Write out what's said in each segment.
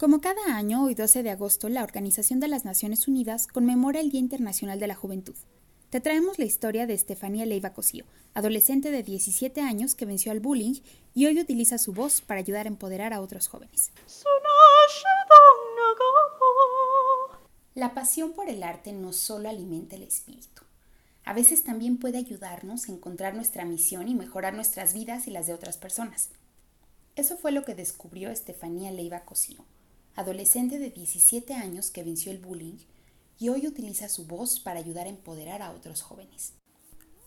Como cada año, hoy 12 de agosto, la Organización de las Naciones Unidas conmemora el Día Internacional de la Juventud. Te traemos la historia de Estefanía Leiva Cosío, adolescente de 17 años que venció al bullying y hoy utiliza su voz para ayudar a empoderar a otros jóvenes. La pasión por el arte no solo alimenta el espíritu, a veces también puede ayudarnos a encontrar nuestra misión y mejorar nuestras vidas y las de otras personas. Eso fue lo que descubrió Estefanía Leiva Cosío, adolescente de 17 años que venció el bullying y hoy utiliza su voz para ayudar a empoderar a otros jóvenes.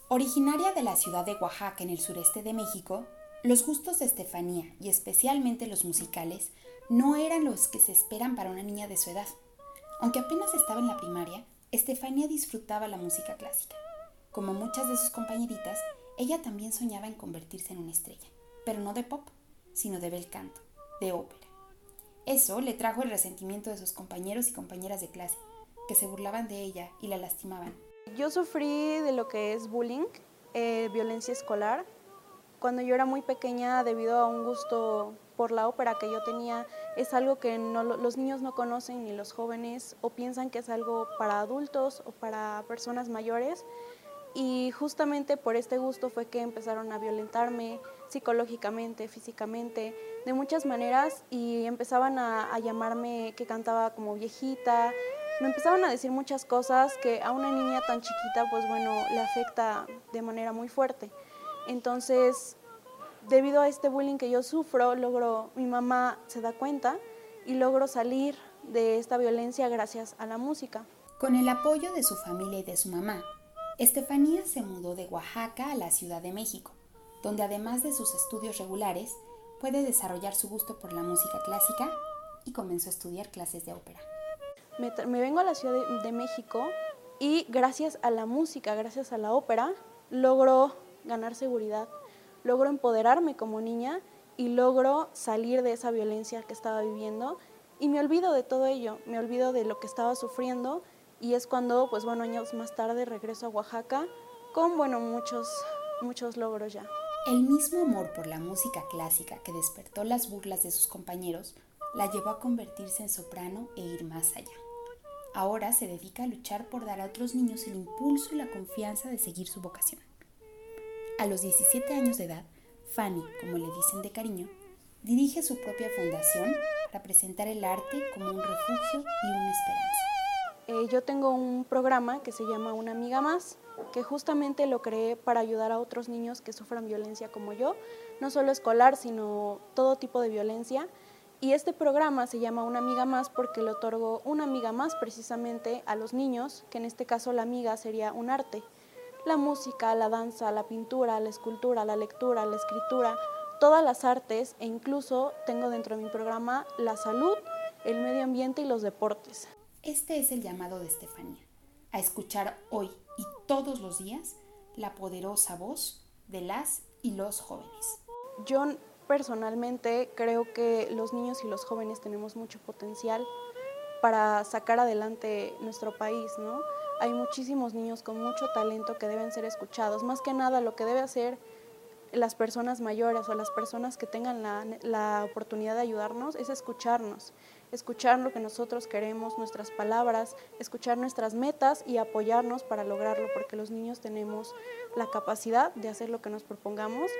Originaria de la ciudad de Oaxaca en el sureste de México, los gustos de Estefanía, y especialmente los musicales, no eran los que se esperan para una niña de su edad. Aunque apenas estaba en la primaria, Estefanía disfrutaba la música clásica. Como muchas de sus compañeritas, ella también soñaba en convertirse en una estrella, pero no de pop, sino de bel canto, de ópera. Eso le trajo el resentimiento de sus compañeros y compañeras de clase, que se burlaban de ella y la lastimaban. Yo sufrí de lo que es bullying, eh, violencia escolar, cuando yo era muy pequeña debido a un gusto por la ópera que yo tenía. Es algo que los niños no conocen ni los jóvenes o piensan que es algo para adultos o para personas mayores. Y justamente por este gusto fue que empezaron a violentarme psicológicamente, físicamente, de muchas maneras y empezaban a, llamarme que cantaba como viejita, me empezaban a decir muchas cosas que a una niña tan chiquita, pues bueno, le afecta de manera muy fuerte. Entonces, debido a este bullying que yo sufro, logro, mi mamá se da cuenta y logro salir de esta violencia gracias a la música. Con el apoyo de su familia y de su mamá, Estefanía se mudó de Oaxaca a la Ciudad de México, donde además de sus estudios regulares, puede desarrollar su gusto por la música clásica y comenzó a estudiar clases de ópera. Me, vengo a la Ciudad de, México y gracias a la música, gracias a la ópera, logro ganar seguridad, logro empoderarme como niña y logro salir de esa violencia que estaba viviendo y me olvido de todo ello, me olvido de lo que estaba sufriendo y es cuando, pues bueno, años más tarde regreso a Oaxaca con, bueno, muchos, muchos logros ya. El mismo amor por la música clásica que despertó las burlas de sus compañeros la llevó a convertirse en soprano e ir más allá. Ahora se dedica a luchar por dar a otros niños el impulso y la confianza de seguir su vocación. A los 17 años de edad, Fanny, como le dicen de cariño, dirige su propia fundación para presentar el arte como un refugio y una esperanza. Eh, yo tengo un programa que se llama Una amiga más, que justamente lo creé para ayudar a otros niños que sufran violencia como yo, no solo escolar, sino todo tipo de violencia. Y este programa se llama Una amiga más porque le otorgo una amiga más precisamente a los niños, que en este caso la amiga sería un arte. La música, la danza, la pintura, la escultura, la lectura, la escritura, todas las artes e incluso tengo dentro de mi programa la salud, el medio ambiente y los deportes. Este es el llamado de Estefanía, a escuchar hoy y todos los días la poderosa voz de las y los jóvenes. Yo personalmente creo que los niños y los jóvenes tenemos mucho potencial para sacar adelante nuestro país, ¿no? Hay muchísimos niños con mucho talento que deben ser escuchados. Más que nada lo que debe hacer las personas mayores o las personas que tengan la, la, oportunidad de ayudarnos es escucharnos, escuchar lo que nosotros queremos, nuestras palabras, escuchar nuestras metas y apoyarnos para lograrlo, porque los niños tenemos la capacidad de hacer lo que nos propongamos.